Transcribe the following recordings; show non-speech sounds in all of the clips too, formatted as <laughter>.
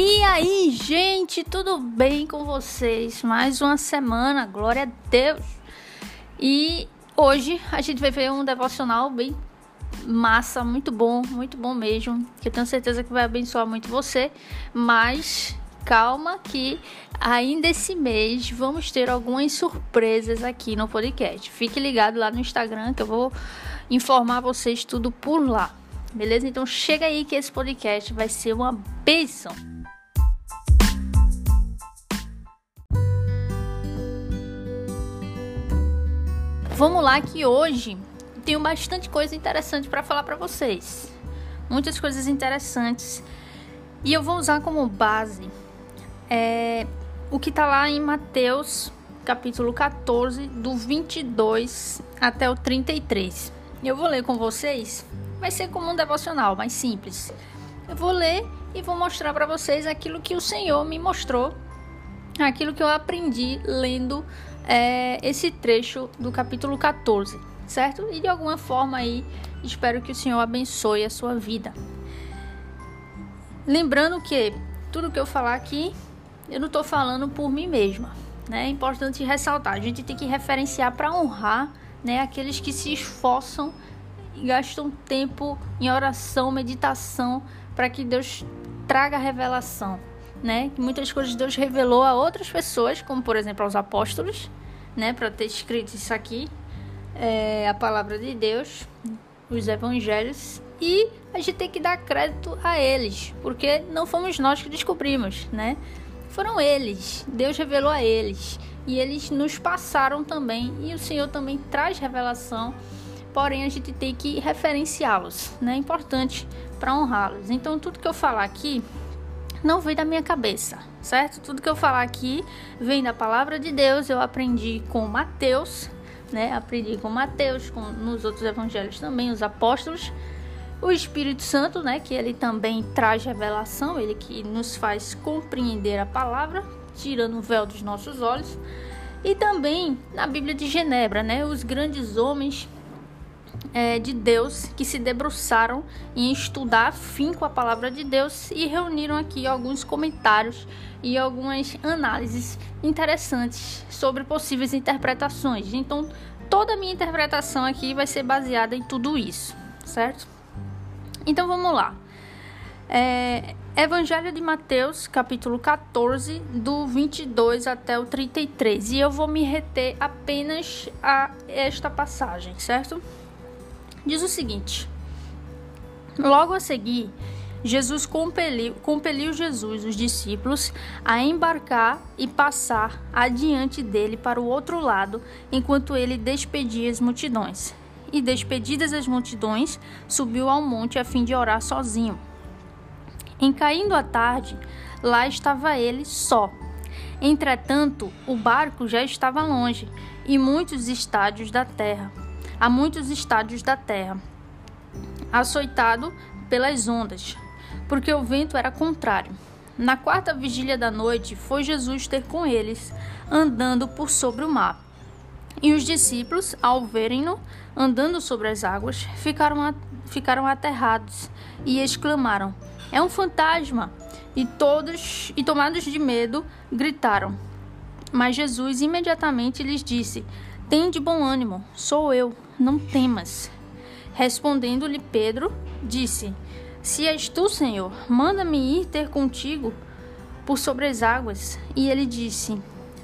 E aí, gente, tudo bem com vocês? Mais uma semana, glória a Deus. E hoje a gente vai ver um devocional bem massa, muito bom, muito bom mesmo. Que eu tenho certeza que vai abençoar muito você, mas calma que ainda esse mês vamos ter algumas surpresas aqui no podcast. Fique ligado lá no Instagram que eu vou informar vocês tudo por lá. Beleza? Então chega aí que esse podcast vai ser uma bênção. Vamos lá que hoje tenho bastante coisa interessante para falar para vocês. Muitas coisas interessantes. E eu vou usar como base é, o que está lá em Mateus, capítulo 14, do 22 até o 33. Eu vou ler com vocês. Vai ser como um devocional, mais simples. Eu vou ler e vou mostrar para vocês aquilo que o Senhor me mostrou, aquilo que eu aprendi lendo é, esse trecho do capítulo 14, certo? E de alguma forma aí, espero que o Senhor abençoe a sua vida. Lembrando que tudo que eu falar aqui, eu não estou falando por mim mesma, né? É importante ressaltar, a gente tem que referenciar para honrar, né, aqueles que se esforçam e gastam tempo em oração, meditação, para que Deus traga revelação, né? Que muitas coisas Deus revelou a outras pessoas, como por exemplo aos apóstolos, né, para ter escrito isso aqui, é, a palavra de Deus, os evangelhos, e a gente tem que dar crédito a eles, porque não fomos nós que descobrimos, né? Foram eles, Deus revelou a eles, e eles nos passaram também, e o Senhor também traz revelação, porém a gente tem que referenciá-los, né? É importante para honrá-los. Então, tudo que eu falar aqui não vem da minha cabeça, certo? Tudo que eu falar aqui vem da palavra de Deus. Eu aprendi com Mateus, né? Aprendi com Mateus, com nos outros evangelhos também, os apóstolos. O Espírito Santo, né, que ele também traz revelação, ele que nos faz compreender a palavra, tirando o véu dos nossos olhos. E também na Bíblia de Genebra, né, os grandes homens é, de Deus que se debruçaram em estudar fim com a palavra de Deus e reuniram aqui alguns comentários e algumas análises interessantes sobre possíveis interpretações. Então, toda a minha interpretação aqui vai ser baseada em tudo isso, certo? Então, vamos lá. É, Evangelho de Mateus, capítulo 14, do 22 até o 33. E eu vou me reter apenas a esta passagem, certo? Diz o seguinte: Logo a seguir, Jesus compeliu, compeliu Jesus, os discípulos, a embarcar e passar adiante dele para o outro lado, enquanto ele despedia as multidões. E despedidas as multidões, subiu ao monte a fim de orar sozinho. Em caindo a tarde, lá estava ele só. Entretanto, o barco já estava longe, e muitos estádios da terra a muitos estádios da terra, açoitado pelas ondas, porque o vento era contrário. Na quarta vigília da noite, foi Jesus ter com eles, andando por sobre o mar. E os discípulos, ao verem-no andando sobre as águas, ficaram, ficaram aterrados e exclamaram: É um fantasma! E todos, e tomados de medo, gritaram. Mas Jesus imediatamente lhes disse: Tem de bom ânimo, sou eu, não temas. Respondendo-lhe Pedro, disse: Se és tu, Senhor, manda-me ir ter contigo por sobre as águas. E ele disse: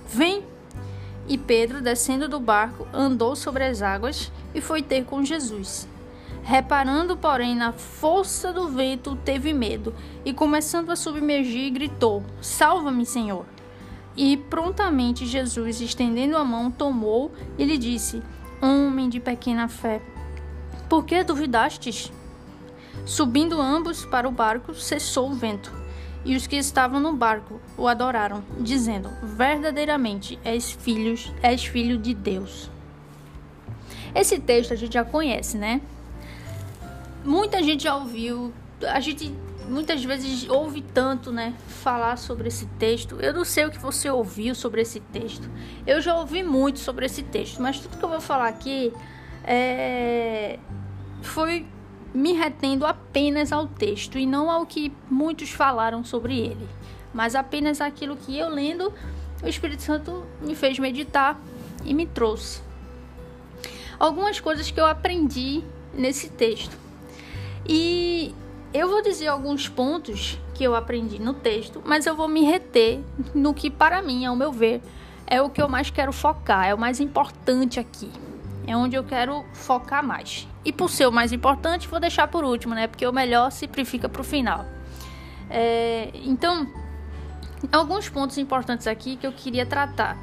Vem. E Pedro, descendo do barco, andou sobre as águas e foi ter com Jesus. Reparando, porém, na força do vento, teve medo e, começando a submergir, gritou: Salva-me, Senhor! E prontamente Jesus, estendendo a mão, tomou e lhe disse: Homem de pequena fé, por que duvidastes? Subindo ambos para o barco, cessou o vento, e os que estavam no barco o adoraram, dizendo: Verdadeiramente és filho, és filho de Deus. Esse texto a gente já conhece, né? Muita gente já ouviu, a gente muitas vezes ouve tanto, né, falar sobre esse texto. Eu não sei o que você ouviu sobre esse texto. Eu já ouvi muito sobre esse texto, mas tudo que eu vou falar aqui é... foi me retendo apenas ao texto e não ao que muitos falaram sobre ele. mas apenas aquilo que eu lendo, o Espírito Santo me fez meditar e me trouxe. Algumas coisas que eu aprendi nesse texto. E eu vou dizer alguns pontos que eu aprendi no texto, mas eu vou me reter no que, para mim, ao meu ver, é o que eu mais quero focar, é o mais importante aqui. É onde eu quero focar mais. E por ser o mais importante, vou deixar por último, né? Porque o melhor sempre fica para o final. É, então, alguns pontos importantes aqui que eu queria tratar.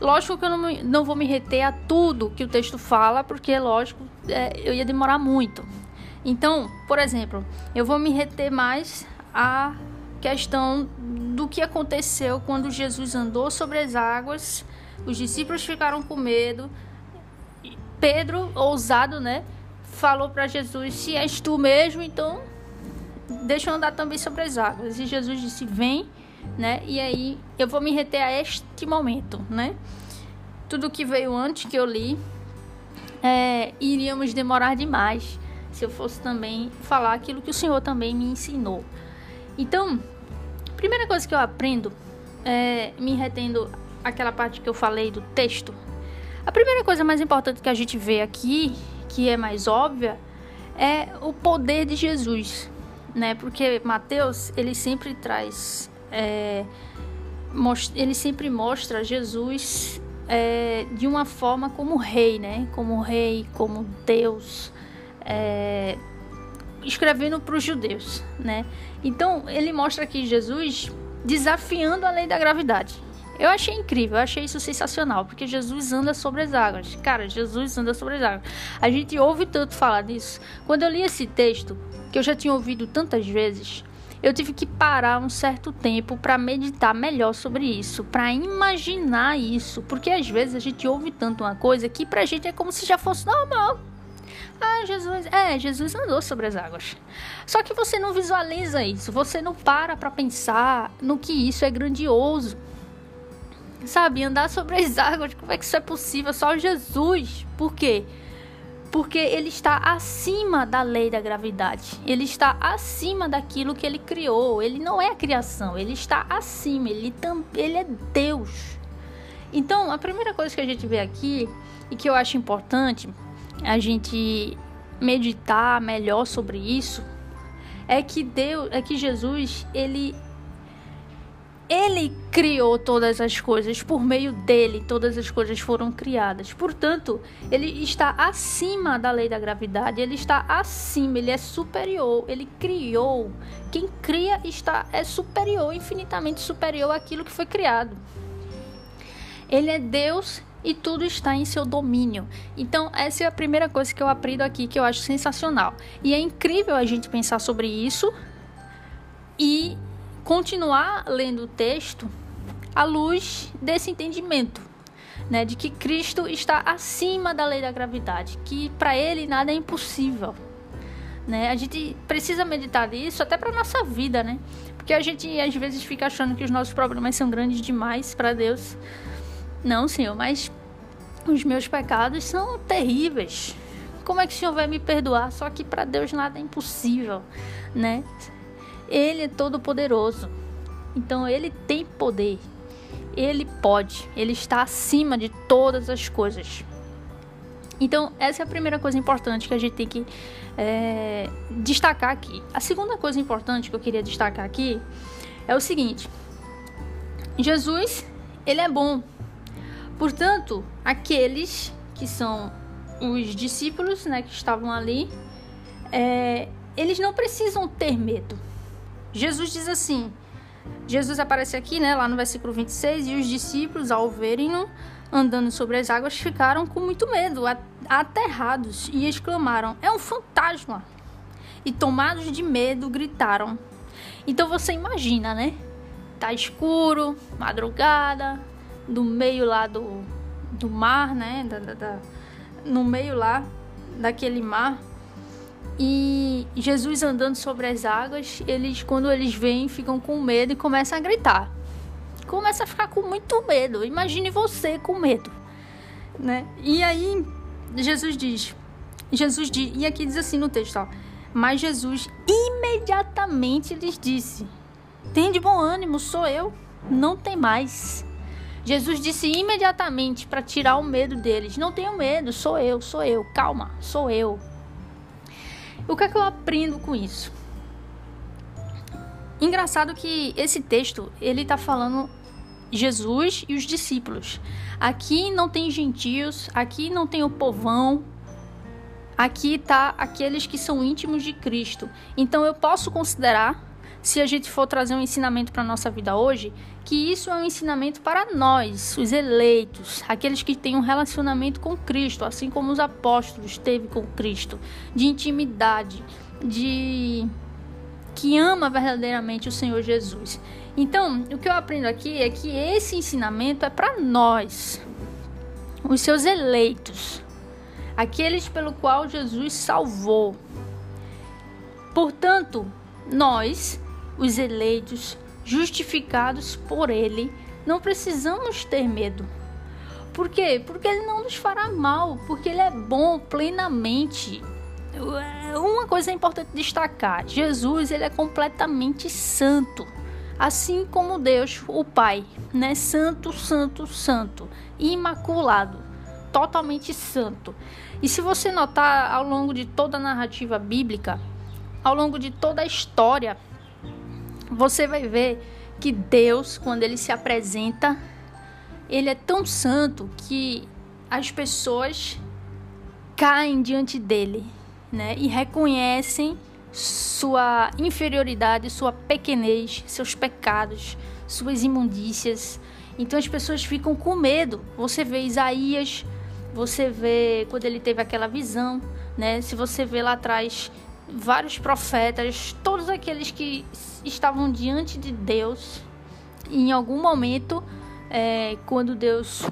Lógico que eu não, não vou me reter a tudo que o texto fala, porque, lógico, é, eu ia demorar muito. Então, por exemplo, eu vou me reter mais a questão do que aconteceu quando Jesus andou sobre as águas, os discípulos ficaram com medo. Pedro, ousado, né, falou para Jesus: Se és tu mesmo, então deixa eu andar também sobre as águas. E Jesus disse: Vem, né? E aí eu vou me reter a este momento, né? Tudo que veio antes que eu li, é, iríamos demorar demais se eu fosse também falar aquilo que o Senhor também me ensinou. Então, primeira coisa que eu aprendo, é, me retendo aquela parte que eu falei do texto, a primeira coisa mais importante que a gente vê aqui, que é mais óbvia, é o poder de Jesus, né? Porque Mateus ele sempre traz, é, ele sempre mostra Jesus é, de uma forma como rei, né? Como rei, como Deus, é, escrevendo para os judeus, né? Então ele mostra aqui Jesus desafiando a lei da gravidade. Eu achei incrível, eu achei isso sensacional, porque Jesus anda sobre as águas. Cara, Jesus anda sobre as águas. A gente ouve tanto falar disso. Quando eu li esse texto, que eu já tinha ouvido tantas vezes, eu tive que parar um certo tempo para meditar melhor sobre isso, para imaginar isso, porque às vezes a gente ouve tanto uma coisa que pra gente é como se já fosse normal. Jesus, é, Jesus andou sobre as águas. Só que você não visualiza isso, você não para para pensar no que isso é grandioso. Sabe, andar sobre as águas, como é que isso é possível? Só Jesus. Por quê? Porque ele está acima da lei da gravidade. Ele está acima daquilo que ele criou. Ele não é a criação, ele está acima, ele, ele é Deus. Então, a primeira coisa que a gente vê aqui e que eu acho importante a gente meditar melhor sobre isso é que Deus, é que Jesus, ele ele criou todas as coisas, por meio dele todas as coisas foram criadas. Portanto, ele está acima da lei da gravidade, ele está acima, ele é superior, ele criou. Quem cria está é superior, infinitamente superior àquilo que foi criado. Ele é Deus e tudo está em seu domínio. Então, essa é a primeira coisa que eu aprendo aqui que eu acho sensacional. E é incrível a gente pensar sobre isso e continuar lendo o texto à luz desse entendimento, né, de que Cristo está acima da lei da gravidade, que para ele nada é impossível. Né? A gente precisa meditar nisso até para nossa vida, né? Porque a gente às vezes fica achando que os nossos problemas são grandes demais para Deus. Não, Senhor, mas os meus pecados são terríveis. Como é que o Senhor vai me perdoar? Só que para Deus nada é impossível, né? Ele é todo poderoso. Então ele tem poder. Ele pode, ele está acima de todas as coisas. Então, essa é a primeira coisa importante que a gente tem que é, destacar aqui. A segunda coisa importante que eu queria destacar aqui é o seguinte: Jesus, ele é bom. Portanto, aqueles que são os discípulos, né, que estavam ali, é, eles não precisam ter medo. Jesus diz assim: Jesus aparece aqui, né, lá no versículo 26, e os discípulos, ao verem-no andando sobre as águas, ficaram com muito medo, aterrados, e exclamaram: É um fantasma! E tomados de medo, gritaram. Então você imagina, né? Tá escuro, madrugada, do meio lá do, do mar, né? Da, da, da, no meio lá daquele mar. E Jesus andando sobre as águas, eles quando eles vêm ficam com medo e começam a gritar. Começa a ficar com muito medo. Imagine você com medo, né? E aí Jesus diz, Jesus diz, e aqui diz assim no texto, ó, mas Jesus imediatamente lhes disse: Tem de bom ânimo, sou eu. Não tem mais. Jesus disse imediatamente para tirar o medo deles: Não tenham medo, sou eu, sou eu. Calma, sou eu. O que é que eu aprendo com isso? Engraçado que esse texto ele está falando Jesus e os discípulos. Aqui não tem gentios, aqui não tem o povão, aqui tá aqueles que são íntimos de Cristo. Então eu posso considerar, se a gente for trazer um ensinamento para nossa vida hoje, que isso é um ensinamento para nós, os eleitos, aqueles que têm um relacionamento com Cristo, assim como os apóstolos teve com Cristo, de intimidade, de que ama verdadeiramente o Senhor Jesus. Então, o que eu aprendo aqui é que esse ensinamento é para nós, os seus eleitos, aqueles pelo qual Jesus salvou. Portanto, nós, os eleitos, justificados por Ele, não precisamos ter medo. Por quê? Porque Ele não nos fará mal, porque Ele é bom plenamente. Uma coisa é importante destacar: Jesus ele é completamente santo assim como Deus, o Pai, né? Santo, santo, santo, imaculado, totalmente santo. E se você notar ao longo de toda a narrativa bíblica, ao longo de toda a história, você vai ver que Deus, quando ele se apresenta, ele é tão santo que as pessoas caem diante dele, né? E reconhecem sua inferioridade, sua pequenez, seus pecados, suas imundícias. Então as pessoas ficam com medo. Você vê Isaías, você vê quando ele teve aquela visão, né? Se você vê lá atrás vários profetas, todos aqueles que estavam diante de Deus, em algum momento, é, quando Deus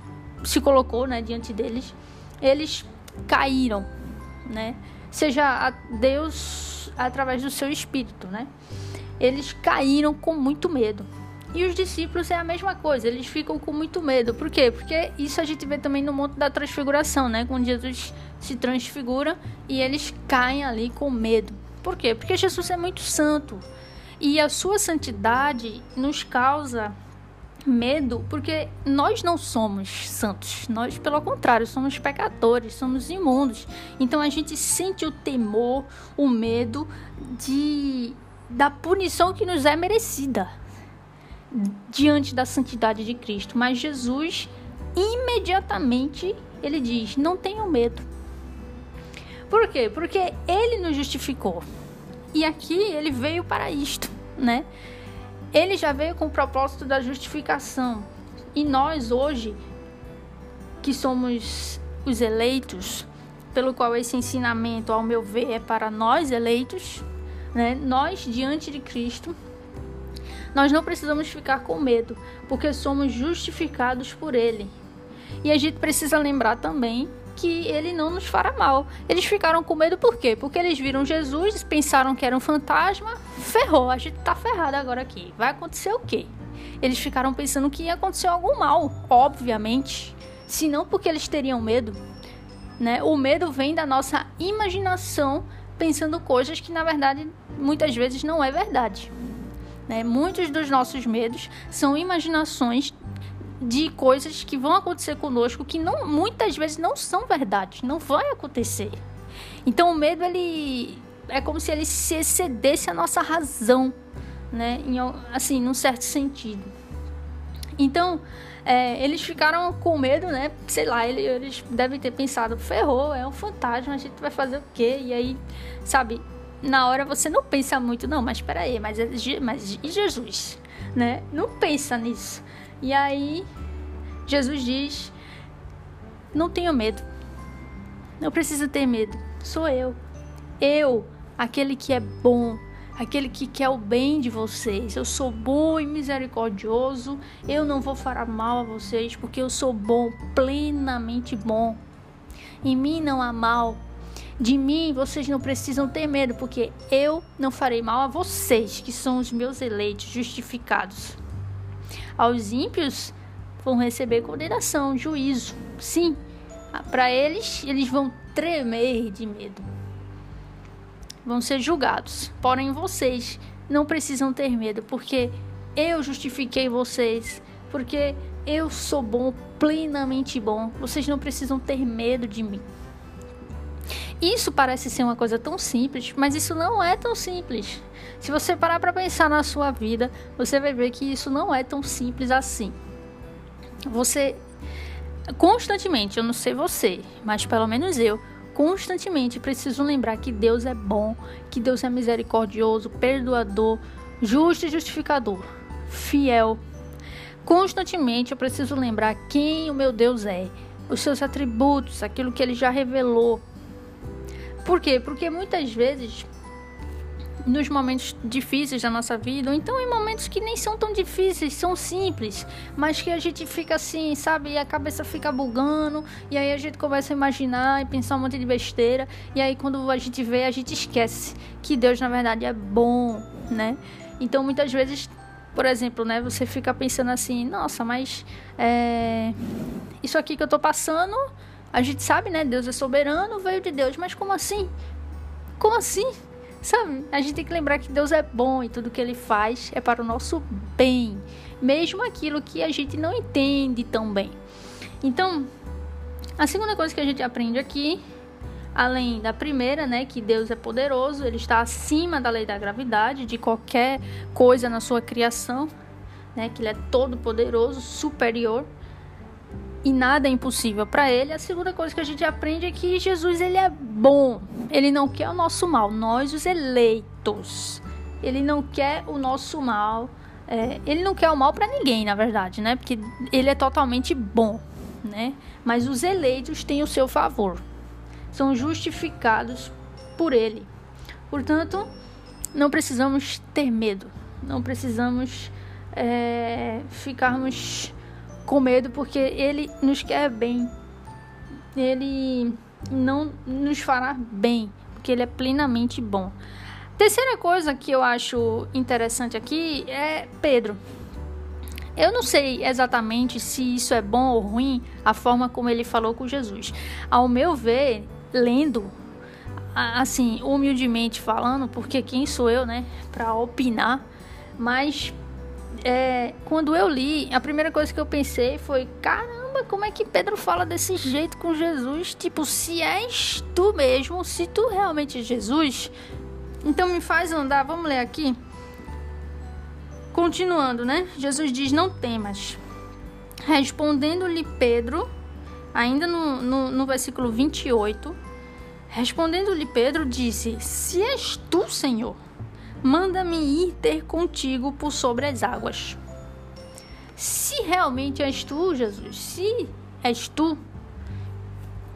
se colocou, né, diante deles, eles caíram, né? Seja Deus através do seu espírito, né? Eles caíram com muito medo. E os discípulos é a mesma coisa, eles ficam com muito medo. Por quê? Porque isso a gente vê também no monte da transfiguração, né? Quando Jesus se transfigura e eles caem ali com medo. Por quê? Porque Jesus é muito santo. E a sua santidade nos causa medo, porque nós não somos santos, nós, pelo contrário, somos pecadores, somos imundos. Então a gente sente o temor, o medo de da punição que nos é merecida diante da santidade de Cristo. Mas Jesus imediatamente ele diz: "Não tenham medo". Por quê? Porque ele nos justificou. E aqui ele veio para isto, né? Ele já veio com o propósito da justificação. E nós hoje, que somos os eleitos, pelo qual esse ensinamento, ao meu ver, é para nós eleitos, né? Nós diante de Cristo, nós não precisamos ficar com medo, porque somos justificados por ele. E a gente precisa lembrar também que ele não nos fará mal. Eles ficaram com medo por quê? Porque eles viram Jesus, pensaram que era um fantasma, ferrou, a gente tá ferrado agora aqui. Vai acontecer o quê? Eles ficaram pensando que ia acontecer algum mal, obviamente. Se não porque eles teriam medo, né? O medo vem da nossa imaginação pensando coisas que na verdade muitas vezes não é verdade. Né? Muitos dos nossos medos são imaginações de coisas que vão acontecer conosco que não, muitas vezes não são verdade, não vai acontecer. Então o medo ele é como se ele se excedesse a nossa razão, né? Em, assim, num certo sentido. Então é, eles ficaram com medo, né? Sei lá, eles, eles devem ter pensado, ferrou, é um fantasma, a gente vai fazer o quê? E aí, sabe? Na hora você não pensa muito, não, mas peraí, mas, é mas e Jesus? Né? Não pensa nisso. E aí, Jesus diz: Não tenha medo. Não precisa ter medo. Sou eu. Eu, aquele que é bom, aquele que quer o bem de vocês. Eu sou bom e misericordioso. Eu não vou fará mal a vocês, porque eu sou bom, plenamente bom. Em mim não há mal. De mim vocês não precisam ter medo, porque eu não farei mal a vocês, que são os meus eleitos, justificados. Aos ímpios vão receber condenação, juízo. Sim, para eles, eles vão tremer de medo. Vão ser julgados. Porém, vocês não precisam ter medo, porque eu justifiquei vocês, porque eu sou bom, plenamente bom. Vocês não precisam ter medo de mim. Isso parece ser uma coisa tão simples, mas isso não é tão simples. Se você parar para pensar na sua vida, você vai ver que isso não é tão simples assim. Você constantemente, eu não sei você, mas pelo menos eu, constantemente preciso lembrar que Deus é bom, que Deus é misericordioso, perdoador, justo e justificador, fiel. Constantemente eu preciso lembrar quem o meu Deus é, os seus atributos, aquilo que ele já revelou. Por quê? Porque muitas vezes nos momentos difíceis da nossa vida, ou então em momentos que nem são tão difíceis, são simples, mas que a gente fica assim, sabe? E a cabeça fica bugando, e aí a gente começa a imaginar e pensar um monte de besteira, e aí quando a gente vê, a gente esquece que Deus na verdade é bom, né? Então muitas vezes, por exemplo, né, você fica pensando assim, nossa, mas é, isso aqui que eu tô passando, a gente sabe, né? Deus é soberano, veio de Deus, mas como assim? Como assim? Sabe? A gente tem que lembrar que Deus é bom e tudo que ele faz é para o nosso bem, mesmo aquilo que a gente não entende tão bem. Então, a segunda coisa que a gente aprende aqui, além da primeira, né, que Deus é poderoso, ele está acima da lei da gravidade, de qualquer coisa na sua criação, né, que ele é todo poderoso, superior e nada é impossível para ele. A segunda coisa que a gente aprende é que Jesus ele é bom. Ele não quer o nosso mal, nós os eleitos. Ele não quer o nosso mal. É, ele não quer o mal para ninguém, na verdade, né? Porque ele é totalmente bom, né? Mas os eleitos têm o seu favor. São justificados por ele. Portanto, não precisamos ter medo. Não precisamos é, ficarmos com medo porque ele nos quer bem. Ele não nos fará bem, porque ele é plenamente bom. Terceira coisa que eu acho interessante aqui é Pedro. Eu não sei exatamente se isso é bom ou ruim, a forma como ele falou com Jesus. Ao meu ver, lendo, assim, humildemente falando, porque quem sou eu, né, para opinar, mas é, quando eu li, a primeira coisa que eu pensei foi: caramba, como é que Pedro fala desse jeito com Jesus? Tipo, se és tu mesmo, se tu realmente és Jesus, então me faz andar. Vamos ler aqui. Continuando, né? Jesus diz: Não temas. Respondendo-lhe Pedro, ainda no, no, no versículo 28, respondendo-lhe Pedro, disse: Se és tu, Senhor manda-me ir ter contigo por sobre as águas. Se realmente és tu, Jesus, se és tu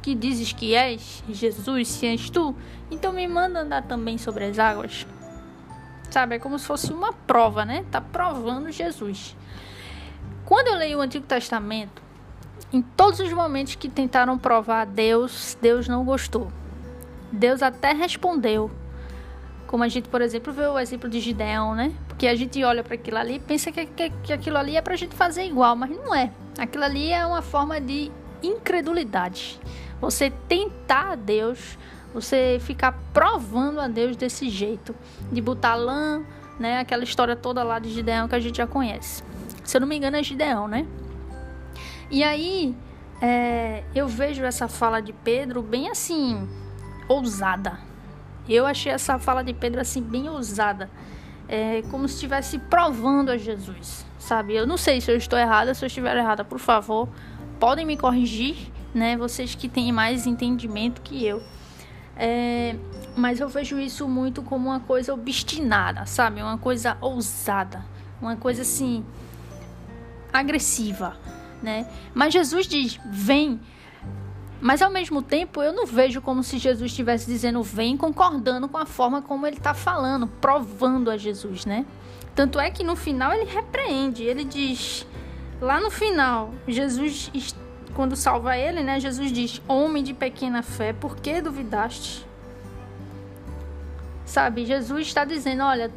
que dizes que és, Jesus, se és tu, então me manda andar também sobre as águas. Sabe, é como se fosse uma prova, né? Tá provando Jesus. Quando eu leio o Antigo Testamento, em todos os momentos que tentaram provar Deus, Deus não gostou. Deus até respondeu, como a gente, por exemplo, vê o exemplo de Gideão, né? Porque a gente olha para aquilo ali e pensa que, que, que aquilo ali é para a gente fazer igual, mas não é. Aquilo ali é uma forma de incredulidade. Você tentar a Deus, você ficar provando a Deus desse jeito, de botar lã, né? Aquela história toda lá de Gideão que a gente já conhece. Se eu não me engano, é Gideão, né? E aí, é, eu vejo essa fala de Pedro bem assim, ousada, eu achei essa fala de Pedro assim bem ousada, é, como se estivesse provando a Jesus, sabe? Eu não sei se eu estou errada, se eu estiver errada, por favor, podem me corrigir, né? Vocês que têm mais entendimento que eu. É, mas eu vejo isso muito como uma coisa obstinada, sabe? Uma coisa ousada, uma coisa assim agressiva, né? Mas Jesus diz: "Vem, mas ao mesmo tempo, eu não vejo como se Jesus estivesse dizendo vem, concordando com a forma como ele está falando, provando a Jesus, né? Tanto é que no final ele repreende, ele diz, lá no final, Jesus, quando salva ele, né? Jesus diz: Homem de pequena fé, por que duvidaste? Sabe, Jesus está dizendo: Olha,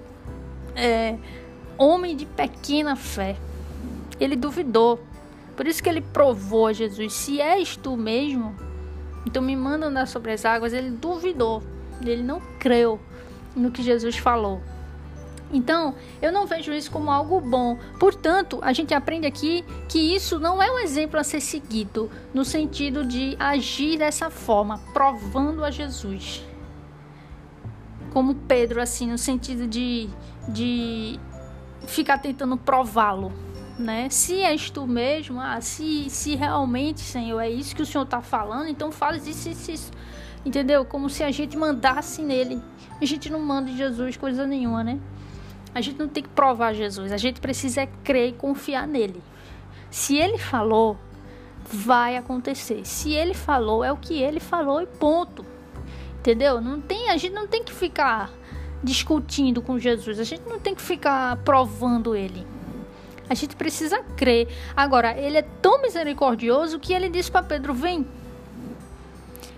é, homem de pequena fé. Ele duvidou. Por isso que ele provou a Jesus: se és tu mesmo, então me manda andar sobre as águas. Ele duvidou, ele não creu no que Jesus falou. Então, eu não vejo isso como algo bom. Portanto, a gente aprende aqui que isso não é um exemplo a ser seguido, no sentido de agir dessa forma, provando a Jesus. Como Pedro, assim, no sentido de, de ficar tentando prová-lo. Né? Se és tu mesmo, ah, se, se realmente, Senhor, é isso que o Senhor está falando, então faz isso, isso, isso. Entendeu? Como se a gente mandasse nele. A gente não manda em Jesus coisa nenhuma, né? A gente não tem que provar Jesus, a gente precisa é crer e confiar nele. Se ele falou, vai acontecer. Se ele falou, é o que ele falou e ponto. Entendeu? Não tem, a gente não tem que ficar discutindo com Jesus, a gente não tem que ficar provando ele. A gente precisa crer. Agora, ele é tão misericordioso que ele disse para Pedro: "Vem".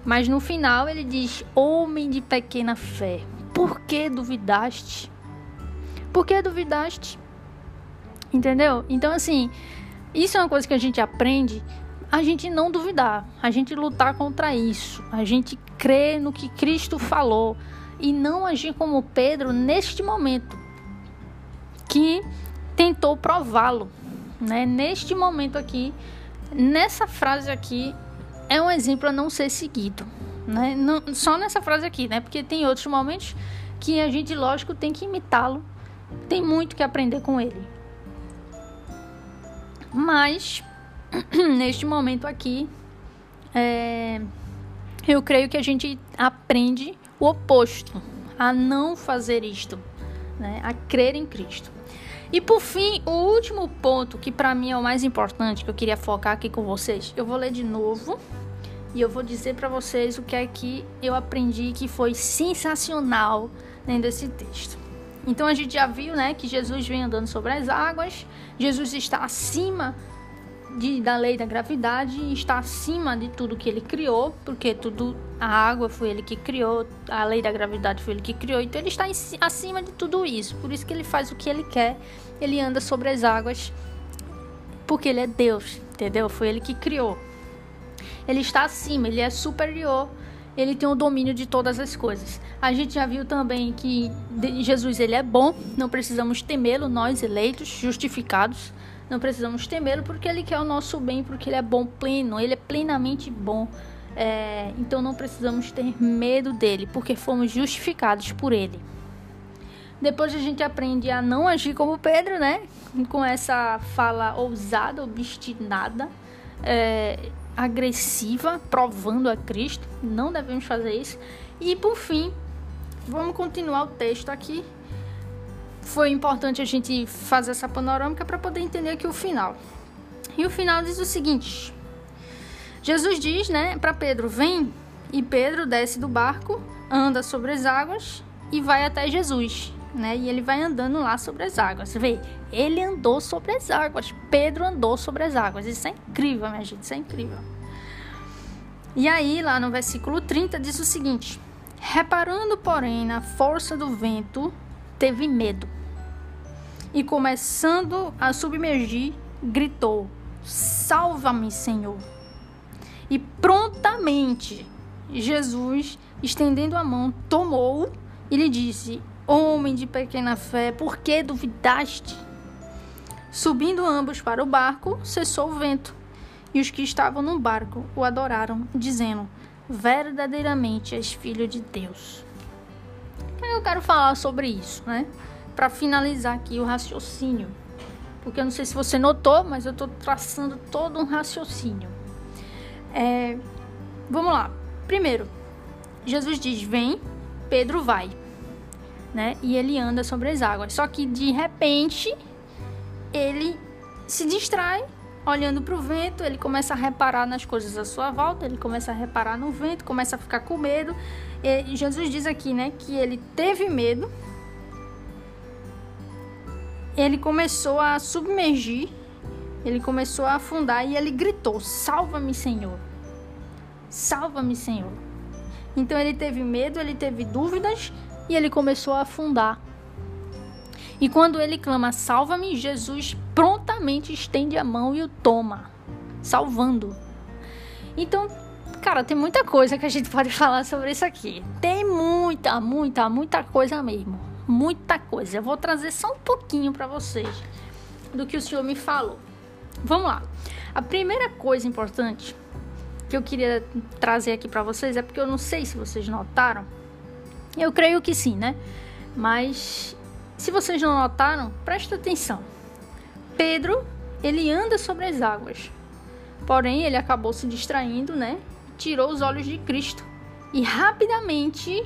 Mas no final ele diz: "Homem de pequena fé, por que duvidaste?" Por que duvidaste? Entendeu? Então, assim, isso é uma coisa que a gente aprende a gente não duvidar, a gente lutar contra isso, a gente crer no que Cristo falou e não agir como Pedro neste momento que tentou prová-lo, né? Neste momento aqui, nessa frase aqui é um exemplo a não ser seguido, né? Não, só nessa frase aqui, né? Porque tem outros momentos que a gente, lógico, tem que imitá-lo tem muito que aprender com ele. Mas, <clears throat> neste momento aqui, é, eu creio que a gente aprende o oposto, a não fazer isto, né? a crer em Cristo. E por fim, o último ponto, que para mim é o mais importante, que eu queria focar aqui com vocês, eu vou ler de novo e eu vou dizer para vocês o que é que eu aprendi que foi sensacional dentro desse texto. Então a gente já viu, né, que Jesus vem andando sobre as águas. Jesus está acima de, da lei da gravidade, está acima de tudo que ele criou, porque tudo a água foi ele que criou, a lei da gravidade foi ele que criou. Então ele está em, acima de tudo isso. Por isso que ele faz o que ele quer. Ele anda sobre as águas porque ele é Deus, entendeu? Foi ele que criou. Ele está acima, ele é superior ele tem o domínio de todas as coisas. A gente já viu também que Jesus ele é bom, não precisamos temê-lo, nós eleitos, justificados, não precisamos temê-lo porque ele quer o nosso bem, porque ele é bom pleno, ele é plenamente bom. É, então não precisamos ter medo dele, porque fomos justificados por ele. Depois a gente aprende a não agir como Pedro, né? Com essa fala ousada, obstinada. É, agressiva, provando a Cristo. Não devemos fazer isso. E por fim, vamos continuar o texto aqui. Foi importante a gente fazer essa panorâmica para poder entender aqui o final. E o final diz o seguinte: Jesus diz, né, para Pedro: "Vem". E Pedro desce do barco, anda sobre as águas e vai até Jesus né? E ele vai andando lá sobre as águas. Vê, ele andou sobre as águas. Pedro andou sobre as águas. Isso é incrível, minha gente, isso é incrível. E aí, lá no versículo 30, diz o seguinte: Reparando, porém, na força do vento, teve medo. E começando a submergir, gritou: Salva-me, Senhor. E prontamente Jesus, estendendo a mão, tomou e lhe disse: Homem de pequena fé, por que duvidaste? Subindo ambos para o barco, cessou o vento, e os que estavam no barco o adoraram, dizendo: Verdadeiramente és filho de Deus. Eu quero falar sobre isso, né? Para finalizar aqui o raciocínio. Porque eu não sei se você notou, mas eu estou traçando todo um raciocínio. É, vamos lá. Primeiro, Jesus diz: Vem, Pedro vai né? E ele anda sobre as águas. Só que de repente ele se distrai olhando para o vento, ele começa a reparar nas coisas à sua volta, ele começa a reparar no vento, começa a ficar com medo. E Jesus diz aqui, né, que ele teve medo. Ele começou a submergir, ele começou a afundar e ele gritou: "Salva-me, Senhor! Salva-me, Senhor!" Então ele teve medo, ele teve dúvidas, e ele começou a afundar. E quando ele clama: Salva-me, Jesus prontamente estende a mão e o toma, salvando. Então, cara, tem muita coisa que a gente <laughs> pode falar sobre isso aqui. Tem muita, muita, muita coisa mesmo. muita coisa. Eu vou trazer só um pouquinho para vocês do que o Senhor me falou. Vamos lá. A primeira coisa importante que eu queria trazer aqui para vocês é porque eu não sei se vocês notaram. Eu creio que sim, né? Mas se vocês não notaram, presta atenção. Pedro, ele anda sobre as águas. Porém, ele acabou se distraindo, né? Tirou os olhos de Cristo e rapidamente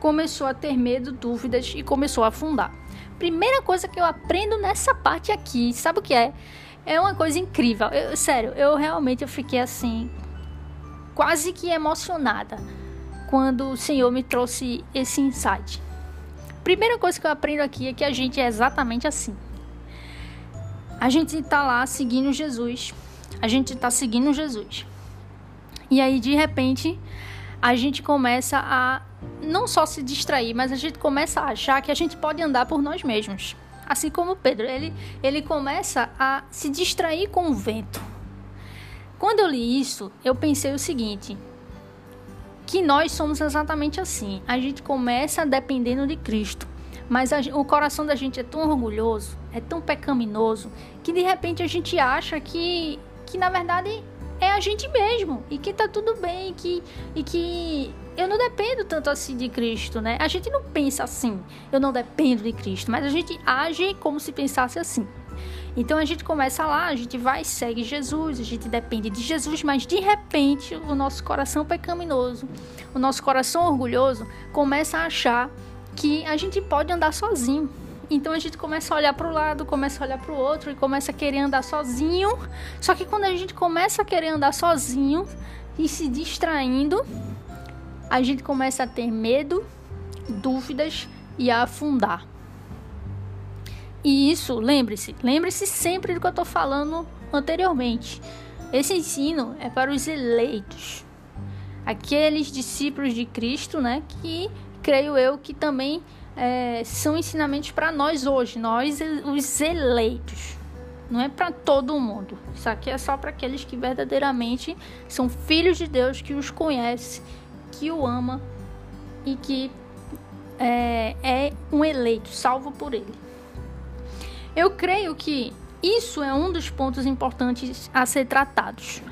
começou a ter medo, dúvidas e começou a afundar. Primeira coisa que eu aprendo nessa parte aqui, sabe o que é? É uma coisa incrível. Eu, sério, eu realmente eu fiquei assim, quase que emocionada quando o Senhor me trouxe esse insight. Primeira coisa que eu aprendo aqui é que a gente é exatamente assim. A gente está lá seguindo Jesus. A gente está seguindo Jesus. E aí, de repente, a gente começa a não só se distrair, mas a gente começa a achar que a gente pode andar por nós mesmos. Assim como Pedro, ele, ele começa a se distrair com o vento. Quando eu li isso, eu pensei o seguinte: que nós somos exatamente assim. A gente começa dependendo de Cristo, mas a, o coração da gente é tão orgulhoso, é tão pecaminoso, que de repente a gente acha que, que na verdade é a gente mesmo e que tá tudo bem que, e que eu não dependo tanto assim de Cristo, né? A gente não pensa assim, eu não dependo de Cristo, mas a gente age como se pensasse assim. Então a gente começa lá, a gente vai, segue Jesus, a gente depende de Jesus, mas de repente o nosso coração pecaminoso, o nosso coração orgulhoso começa a achar que a gente pode andar sozinho. Então a gente começa a olhar para o lado, começa a olhar para o outro e começa a querer andar sozinho. Só que quando a gente começa a querer andar sozinho e se distraindo, a gente começa a ter medo, dúvidas e a afundar. E isso, lembre-se, lembre-se sempre do que eu estou falando anteriormente. Esse ensino é para os eleitos, aqueles discípulos de Cristo, né? Que creio eu que também é, são ensinamentos para nós hoje, nós os eleitos. Não é para todo mundo. Isso aqui é só para aqueles que verdadeiramente são filhos de Deus, que os conhece que o ama e que é, é um eleito, salvo por ele. Eu creio que isso é um dos pontos importantes a ser tratados.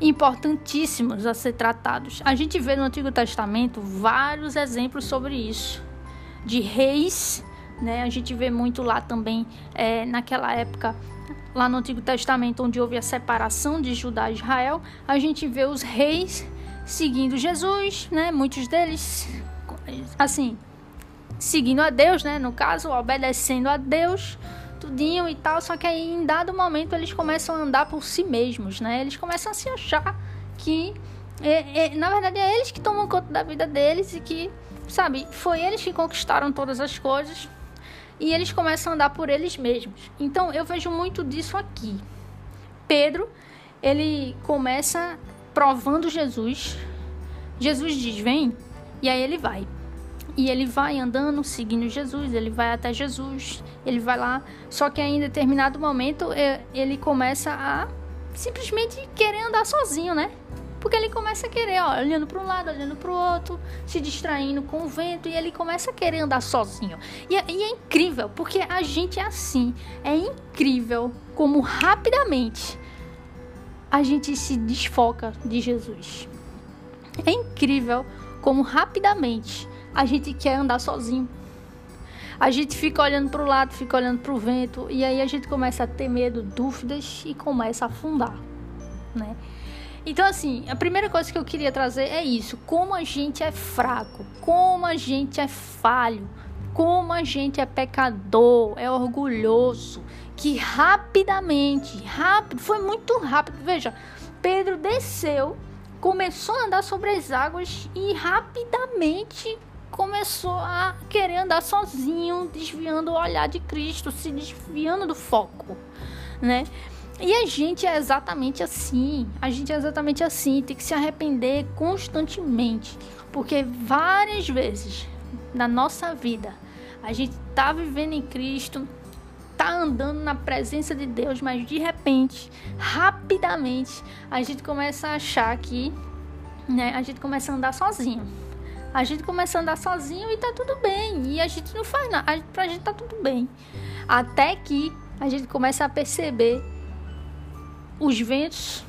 Importantíssimos a ser tratados. A gente vê no Antigo Testamento vários exemplos sobre isso. De reis, né? A gente vê muito lá também, é, naquela época, lá no Antigo Testamento, onde houve a separação de Judá e Israel, a gente vê os reis seguindo Jesus, né? Muitos deles, assim, seguindo a Deus, né? No caso, obedecendo a Deus, tudinho e tal. Só que aí, em dado momento, eles começam a andar por si mesmos, né? Eles começam a se achar que, é, é, na verdade, é eles que tomam conta da vida deles e que, sabe, foi eles que conquistaram todas as coisas. E eles começam a andar por eles mesmos. Então, eu vejo muito disso aqui. Pedro, ele começa provando Jesus. Jesus diz: Vem, e aí ele vai. E ele vai andando, seguindo Jesus, ele vai até Jesus, ele vai lá. Só que em determinado momento ele começa a simplesmente querer andar sozinho, né? Porque ele começa a querer, ó, olhando para um lado, olhando para o outro, se distraindo com o vento, e ele começa a querer andar sozinho. E é, e é incrível, porque a gente é assim. É incrível como rapidamente a gente se desfoca de Jesus. É incrível como rapidamente a gente quer andar sozinho. A gente fica olhando para o lado, fica olhando para o vento e aí a gente começa a ter medo, dúvidas e começa a afundar, né? Então assim, a primeira coisa que eu queria trazer é isso, como a gente é fraco, como a gente é falho, como a gente é pecador, é orgulhoso, que rapidamente, rápido, foi muito rápido. Veja, Pedro desceu, começou a andar sobre as águas e rapidamente começou a querer andar sozinho, desviando o olhar de Cristo, se desviando do foco, né? E a gente é exatamente assim. A gente é exatamente assim, tem que se arrepender constantemente, porque várias vezes na nossa vida a gente tá vivendo em Cristo, tá andando na presença de Deus, mas de repente, rapidamente, a gente começa a achar que, né, a gente começa a andar sozinho. A gente começa a andar sozinho e tá tudo bem. E a gente não faz nada. Pra gente tá tudo bem. Até que a gente começa a perceber os ventos,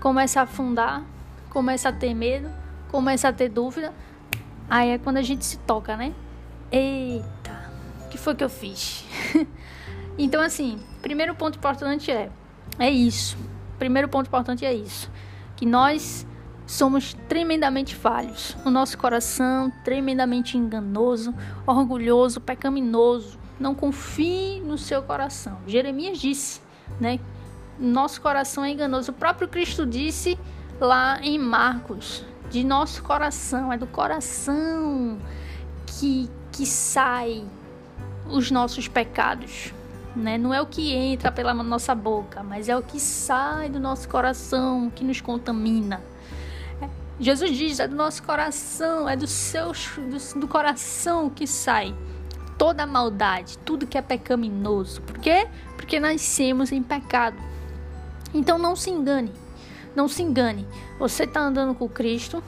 começa a afundar, começa a ter medo, começa a ter dúvida. Aí é quando a gente se toca, né? Eita, o que foi que eu fiz? <laughs> então, assim, primeiro ponto importante é é isso. Primeiro ponto importante é isso, que nós somos tremendamente falhos. O nosso coração tremendamente enganoso, orgulhoso, pecaminoso. Não confie no seu coração. Jeremias disse, né? Nosso coração é enganoso. O próprio Cristo disse lá em Marcos, de nosso coração, é do coração que que sai os nossos pecados né? Não é o que entra pela nossa boca, mas é o que sai do nosso coração que nos contamina. É, Jesus diz: é do nosso coração, é do seu do, do coração que sai toda a maldade, tudo que é pecaminoso. Por quê? Porque nascemos em pecado. Então não se engane, não se engane. Você está andando com Cristo,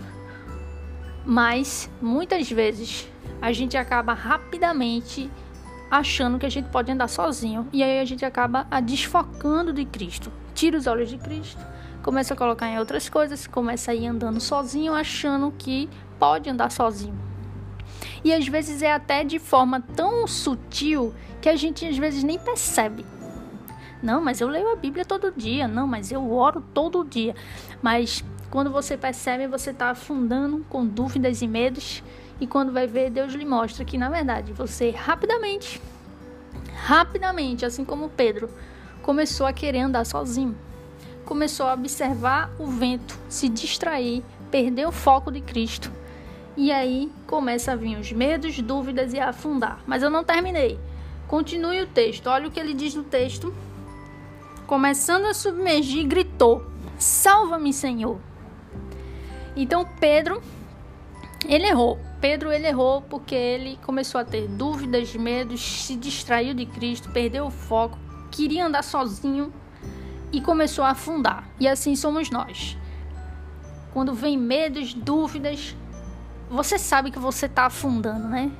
mas muitas vezes a gente acaba rapidamente achando que a gente pode andar sozinho. E aí a gente acaba a desfocando de Cristo. Tira os olhos de Cristo, começa a colocar em outras coisas, começa a ir andando sozinho, achando que pode andar sozinho. E às vezes é até de forma tão sutil que a gente às vezes nem percebe. Não, mas eu leio a Bíblia todo dia. Não, mas eu oro todo dia. Mas quando você percebe, você está afundando com dúvidas e medos e quando vai ver, Deus lhe mostra que na verdade você rapidamente, rapidamente, assim como Pedro, começou a querer andar sozinho. Começou a observar o vento, se distrair, perder o foco de Cristo. E aí começa a vir os medos, dúvidas e a afundar. Mas eu não terminei. Continue o texto. Olha o que ele diz no texto. Começando a submergir, gritou: Salva-me, Senhor. Então Pedro, ele errou. Pedro ele errou porque ele começou a ter dúvidas, medos, se distraiu de Cristo, perdeu o foco, queria andar sozinho e começou a afundar. E assim somos nós. Quando vem medos, dúvidas, você sabe que você está afundando, né?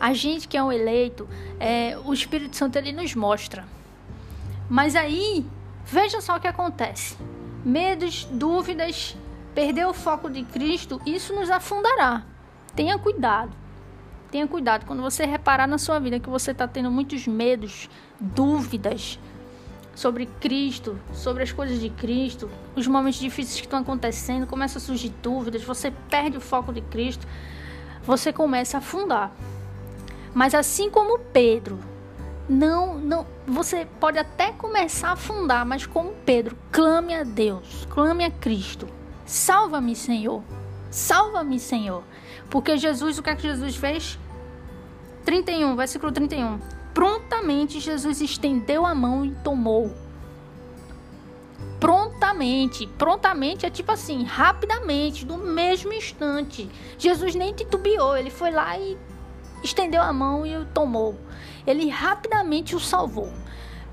A gente que é um eleito, é, o Espírito Santo ele nos mostra. Mas aí, veja só o que acontece: medos, dúvidas, perder o foco de Cristo, isso nos afundará tenha cuidado. Tenha cuidado quando você reparar na sua vida que você está tendo muitos medos, dúvidas sobre Cristo, sobre as coisas de Cristo, os momentos difíceis que estão acontecendo, começa a surgir dúvidas, você perde o foco de Cristo, você começa a afundar. Mas assim como Pedro, não, não, você pode até começar a afundar, mas como Pedro, clame a Deus, clame a Cristo. Salva-me, Senhor. Salva-me, Senhor. Porque Jesus, o que é que Jesus fez? 31, versículo 31. Prontamente Jesus estendeu a mão e tomou. Prontamente, prontamente é tipo assim, rapidamente, no mesmo instante. Jesus nem titubeou, ele foi lá e estendeu a mão e tomou. Ele rapidamente o salvou.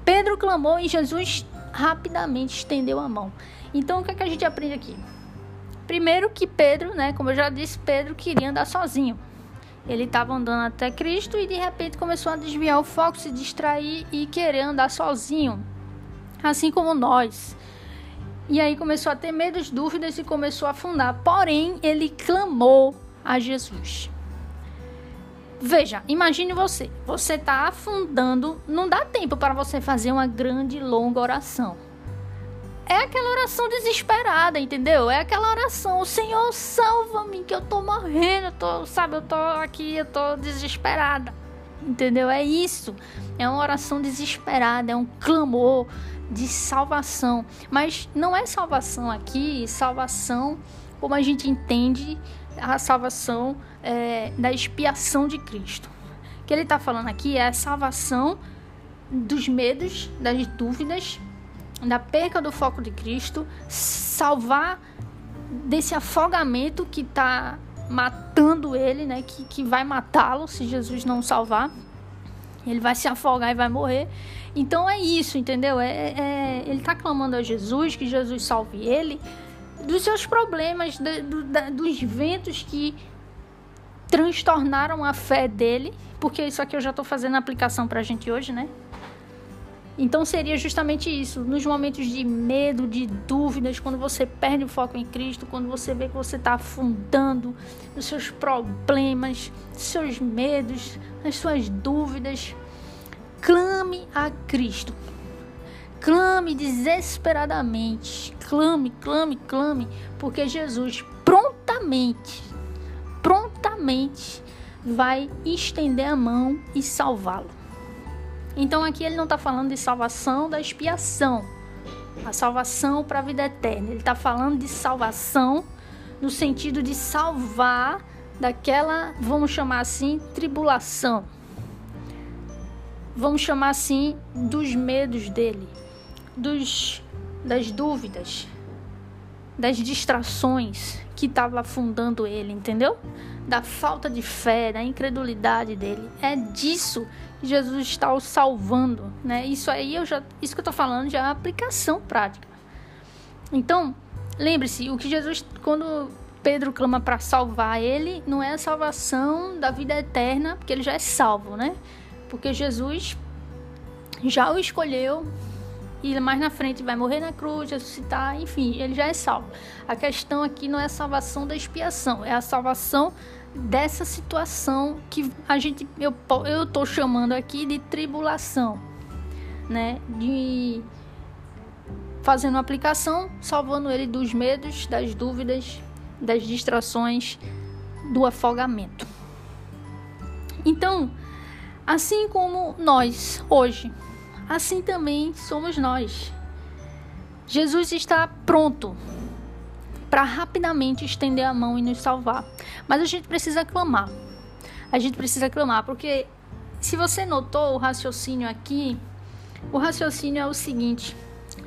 Pedro clamou e Jesus rapidamente estendeu a mão. Então o que, é que a gente aprende aqui? Primeiro que Pedro, né, como eu já disse, Pedro queria andar sozinho. Ele estava andando até Cristo e de repente começou a desviar o foco, se distrair e querer andar sozinho, assim como nós. E aí começou a ter medo, dúvidas e começou a afundar. Porém, ele clamou a Jesus. Veja, imagine você, você está afundando, não dá tempo para você fazer uma grande longa oração é aquela oração desesperada, entendeu? É aquela oração, Senhor, salva-me, que eu tô morrendo, eu tô, sabe, eu tô aqui, eu tô desesperada. Entendeu? É isso. É uma oração desesperada, é um clamor de salvação. Mas não é salvação aqui, salvação como a gente entende a salvação é, da expiação de Cristo. O que ele está falando aqui é a salvação dos medos, das dúvidas da perca do foco de Cristo, salvar desse afogamento que está matando ele, né? Que, que vai matá-lo se Jesus não salvar. Ele vai se afogar e vai morrer. Então é isso, entendeu? É, é ele está clamando a Jesus que Jesus salve ele dos seus problemas, de, do, da, dos ventos que transtornaram a fé dele, porque isso aqui eu já estou fazendo a aplicação para a gente hoje, né? Então seria justamente isso, nos momentos de medo, de dúvidas, quando você perde o foco em Cristo, quando você vê que você está afundando nos seus problemas, seus medos, nas suas dúvidas, clame a Cristo. Clame desesperadamente, clame, clame, clame, porque Jesus prontamente, prontamente vai estender a mão e salvá-lo. Então aqui ele não está falando de salvação da expiação, a salvação para a vida eterna. Ele está falando de salvação no sentido de salvar daquela, vamos chamar assim, tribulação. Vamos chamar assim dos medos dele, dos das dúvidas, das distrações que estava afundando ele, entendeu? Da falta de fé, da incredulidade dele. É disso Jesus está o salvando, né? Isso aí eu já, isso que eu estou falando já é aplicação prática. Então, lembre-se, o que Jesus, quando Pedro clama para salvar ele, não é a salvação da vida eterna, porque ele já é salvo, né? Porque Jesus já o escolheu e mais na frente vai morrer na cruz, ressuscitar, enfim, ele já é salvo. A questão aqui não é a salvação da expiação, é a salvação dessa situação que a gente eu eu tô chamando aqui de tribulação, né? De fazendo aplicação, salvando ele dos medos, das dúvidas, das distrações, do afogamento. Então, assim como nós hoje, assim também somos nós. Jesus está pronto para rapidamente estender a mão e nos salvar. Mas a gente precisa clamar. A gente precisa clamar, porque se você notou o raciocínio aqui, o raciocínio é o seguinte: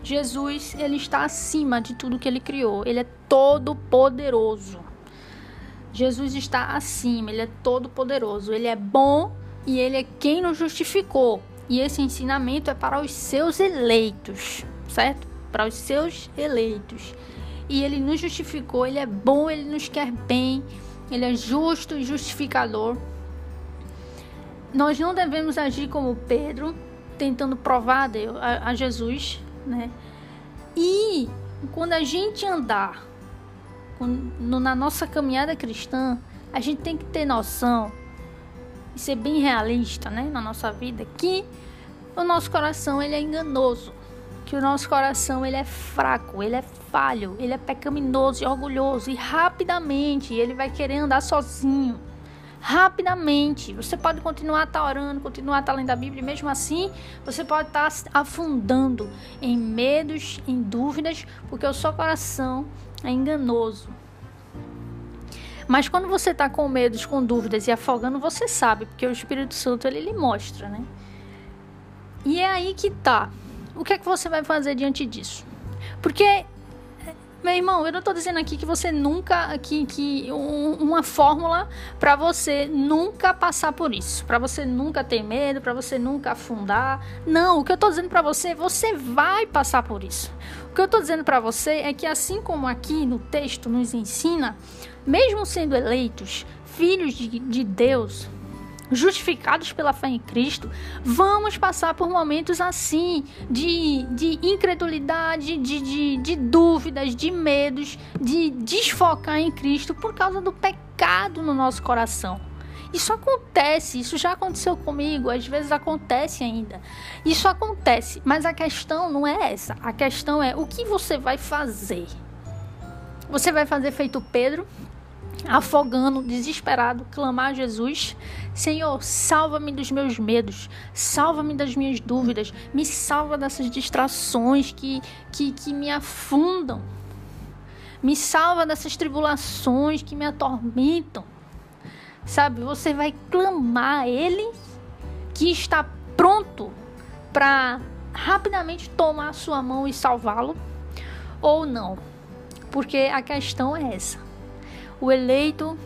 Jesus, ele está acima de tudo que ele criou. Ele é todo poderoso. Jesus está acima, ele é todo poderoso. Ele é bom e ele é quem nos justificou. E esse ensinamento é para os seus eleitos, certo? Para os seus eleitos e ele nos justificou, ele é bom, ele nos quer bem, ele é justo e justificador. Nós não devemos agir como Pedro, tentando provar a, Jesus, né? E quando a gente andar na nossa caminhada cristã, a gente tem que ter noção e ser bem realista, né, na nossa vida, que o nosso coração ele é enganoso que o nosso coração ele é fraco, ele é falho, ele é pecaminoso e orgulhoso e rapidamente ele vai querer andar sozinho. Rapidamente, você pode continuar estar tá orando, continuar estar tá lendo a Bíblia, e mesmo assim você pode estar tá afundando em medos, em dúvidas, porque o seu coração é enganoso. Mas quando você está com medos, com dúvidas e afogando, você sabe, porque o Espírito Santo ele lhe mostra, né? E é aí que tá o que é que você vai fazer diante disso? Porque meu irmão, eu não estou dizendo aqui que você nunca, que, que um, uma fórmula para você nunca passar por isso, para você nunca ter medo, para você nunca afundar. Não, o que eu estou dizendo para você, você vai passar por isso. O que eu estou dizendo para você é que assim como aqui no texto nos ensina, mesmo sendo eleitos filhos de, de Deus, justificados pela fé em Cristo, vamos passar por momentos assim de, de incredulidade, de, de, de dúvidas, de medos, de desfocar em Cristo por causa do pecado no nosso coração. Isso acontece, isso já aconteceu comigo, às vezes acontece ainda. Isso acontece, mas a questão não é essa. A questão é o que você vai fazer. Você vai fazer feito Pedro, afogando, desesperado, clamar a Jesus: Senhor, salva-me dos meus medos, salva-me das minhas dúvidas, me salva dessas distrações que, que, que me afundam, me salva dessas tribulações que me atormentam. Sabe, você vai clamar a Ele que está pronto para rapidamente tomar a sua mão e salvá-lo, ou não, porque a questão é essa o eleito,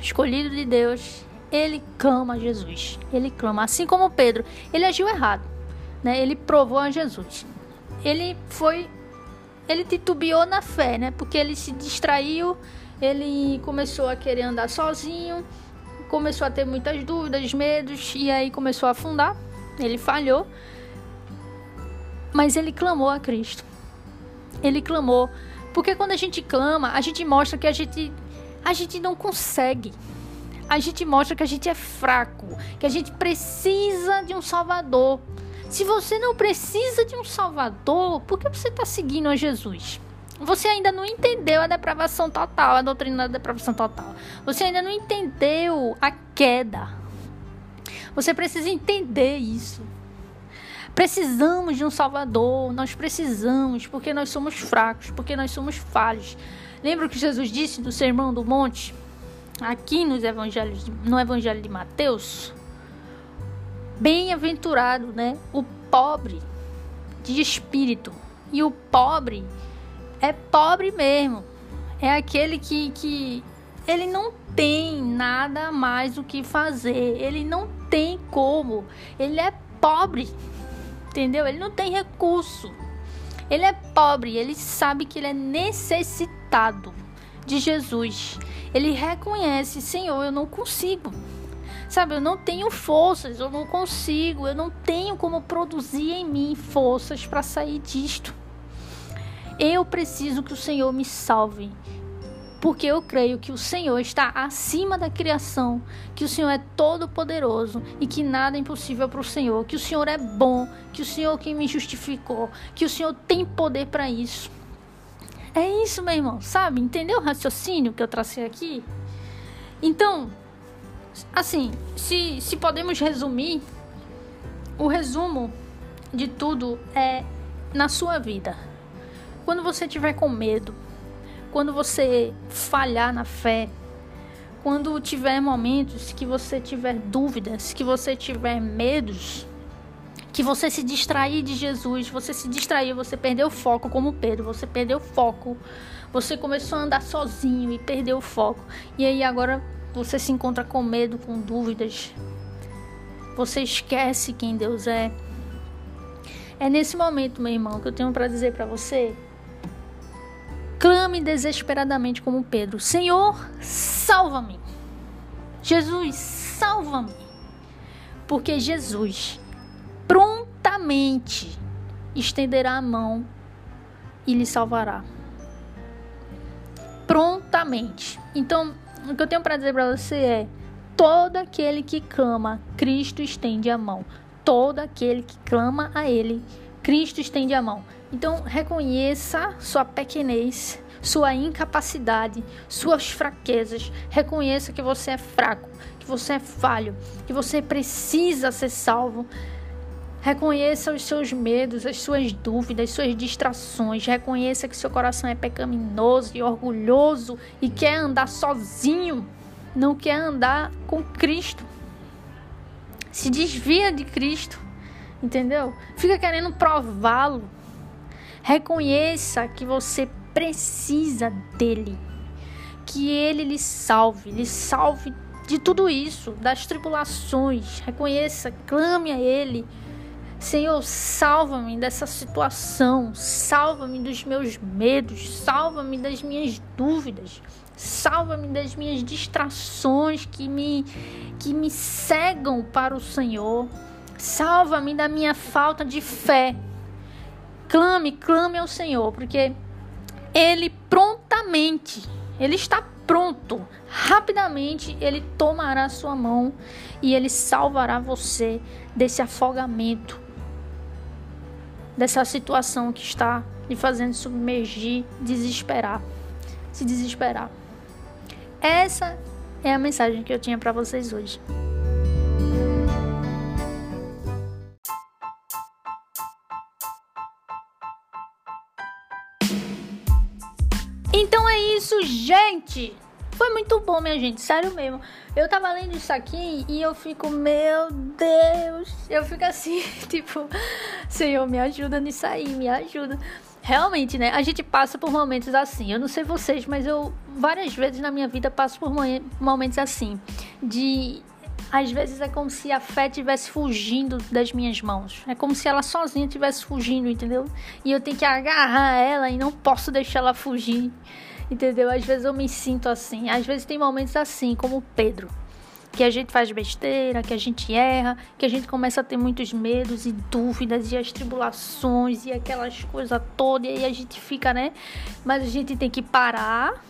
escolhido de Deus, ele clama a Jesus. Ele clama, assim como Pedro, ele agiu errado, né? Ele provou a Jesus. Ele foi ele titubeou na fé, né? Porque ele se distraiu, ele começou a querer andar sozinho, começou a ter muitas dúvidas, medos e aí começou a afundar. Ele falhou. Mas ele clamou a Cristo. Ele clamou, porque quando a gente clama, a gente mostra que a gente a gente não consegue. A gente mostra que a gente é fraco, que a gente precisa de um salvador. Se você não precisa de um salvador, por que você está seguindo a Jesus? Você ainda não entendeu a depravação total, a doutrina da depravação total. Você ainda não entendeu a queda. Você precisa entender isso. Precisamos de um Salvador, nós precisamos, porque nós somos fracos, porque nós somos falhos. Lembra o que Jesus disse no Sermão do Monte? Aqui nos evangelhos, no Evangelho de Mateus? Bem-aventurado, né? O pobre de espírito. E o pobre é pobre mesmo. É aquele que, que ele não tem nada mais o que fazer. Ele não tem como. Ele é pobre. Entendeu? Ele não tem recurso. Ele é pobre, ele sabe que ele é necessitado de Jesus. Ele reconhece, Senhor, eu não consigo. Sabe, eu não tenho forças, eu não consigo, eu não tenho como produzir em mim forças para sair disto. Eu preciso que o Senhor me salve. Porque eu creio que o Senhor está acima da criação, que o Senhor é todo poderoso e que nada é impossível para o Senhor, que o Senhor é bom, que o Senhor é quem me justificou, que o Senhor tem poder para isso. É isso, meu irmão, sabe? Entendeu o raciocínio que eu tracei aqui? Então, assim, se, se podemos resumir, o resumo de tudo é na sua vida. Quando você tiver com medo, quando você falhar na fé, quando tiver momentos que você tiver dúvidas, que você tiver medos, que você se distrair de Jesus, você se distraiu, você perdeu o foco, como Pedro, você perdeu o foco, você começou a andar sozinho e perdeu o foco, e aí agora você se encontra com medo, com dúvidas, você esquece quem Deus é. É nesse momento, meu irmão, que eu tenho para dizer para você. Clame desesperadamente como Pedro: Senhor, salva-me. Jesus, salva-me. Porque Jesus prontamente estenderá a mão e lhe salvará. Prontamente. Então, o que eu tenho para dizer para você é: todo aquele que clama, Cristo estende a mão. Todo aquele que clama a Ele, Cristo estende a mão. Então, reconheça sua pequenez, sua incapacidade, suas fraquezas. Reconheça que você é fraco, que você é falho, que você precisa ser salvo. Reconheça os seus medos, as suas dúvidas, suas distrações. Reconheça que seu coração é pecaminoso e orgulhoso e quer andar sozinho, não quer andar com Cristo. Se desvia de Cristo, entendeu? Fica querendo prová-lo. Reconheça que você precisa dele. Que ele lhe salve, lhe salve de tudo isso, das tribulações. Reconheça, clame a ele Senhor, salva-me dessa situação, salva-me dos meus medos, salva-me das minhas dúvidas, salva-me das minhas distrações que me que me cegam para o Senhor. Salva-me da minha falta de fé. Clame, clame ao Senhor, porque ele prontamente, ele está pronto, rapidamente ele tomará sua mão e ele salvará você desse afogamento, dessa situação que está lhe fazendo submergir, desesperar, se desesperar. Essa é a mensagem que eu tinha para vocês hoje. Então é isso, gente! Foi muito bom, minha gente, sério mesmo. Eu tava lendo isso aqui e eu fico, meu Deus, eu fico assim, <laughs> tipo, Senhor, me ajuda nisso aí, me ajuda. Realmente, né? A gente passa por momentos assim. Eu não sei vocês, mas eu várias vezes na minha vida passo por momentos assim, de Às vezes é como se a fé estivesse fugindo das minhas mãos. É como se ela sozinha estivesse fugindo, entendeu? E eu tenho que agarrar ela e não posso deixar ela fugir, entendeu? Às vezes eu me sinto assim. Às vezes tem momentos assim, como Pedro. Que a gente faz besteira, que a gente erra, que a gente começa a ter muitos medos e dúvidas e as tribulações e aquelas coisas todas. E aí a gente fica, né? Mas a gente tem que parar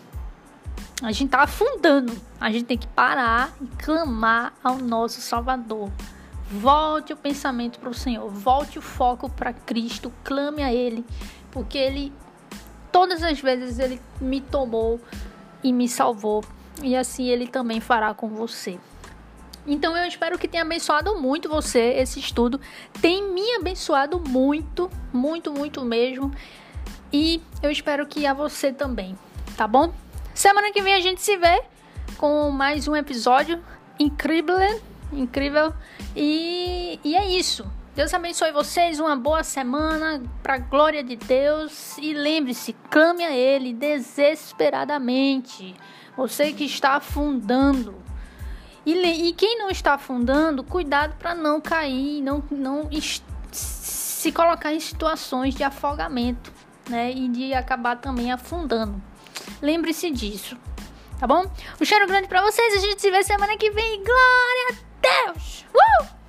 a gente tá afundando. A gente tem que parar e clamar ao nosso Salvador. Volte o pensamento para o Senhor, volte o foco para Cristo, clame a Ele, porque Ele, todas as vezes, Ele me tomou e me salvou, e assim Ele também fará com você. Então eu espero que tenha abençoado muito você esse estudo. Tem me abençoado muito, muito, muito mesmo. E eu espero que a você também, tá bom? Semana que vem a gente se vê com mais um episódio incrível, incrível. E, e é isso. Deus abençoe vocês, uma boa semana, para glória de Deus. E lembre-se, clame a Ele desesperadamente. Você que está afundando. E, e quem não está afundando, cuidado para não cair, não, não se colocar em situações de afogamento, né? E de acabar também afundando. Lembre-se disso, tá bom? Um cheiro grande para vocês. A gente se vê semana que vem. Glória a Deus! Uh!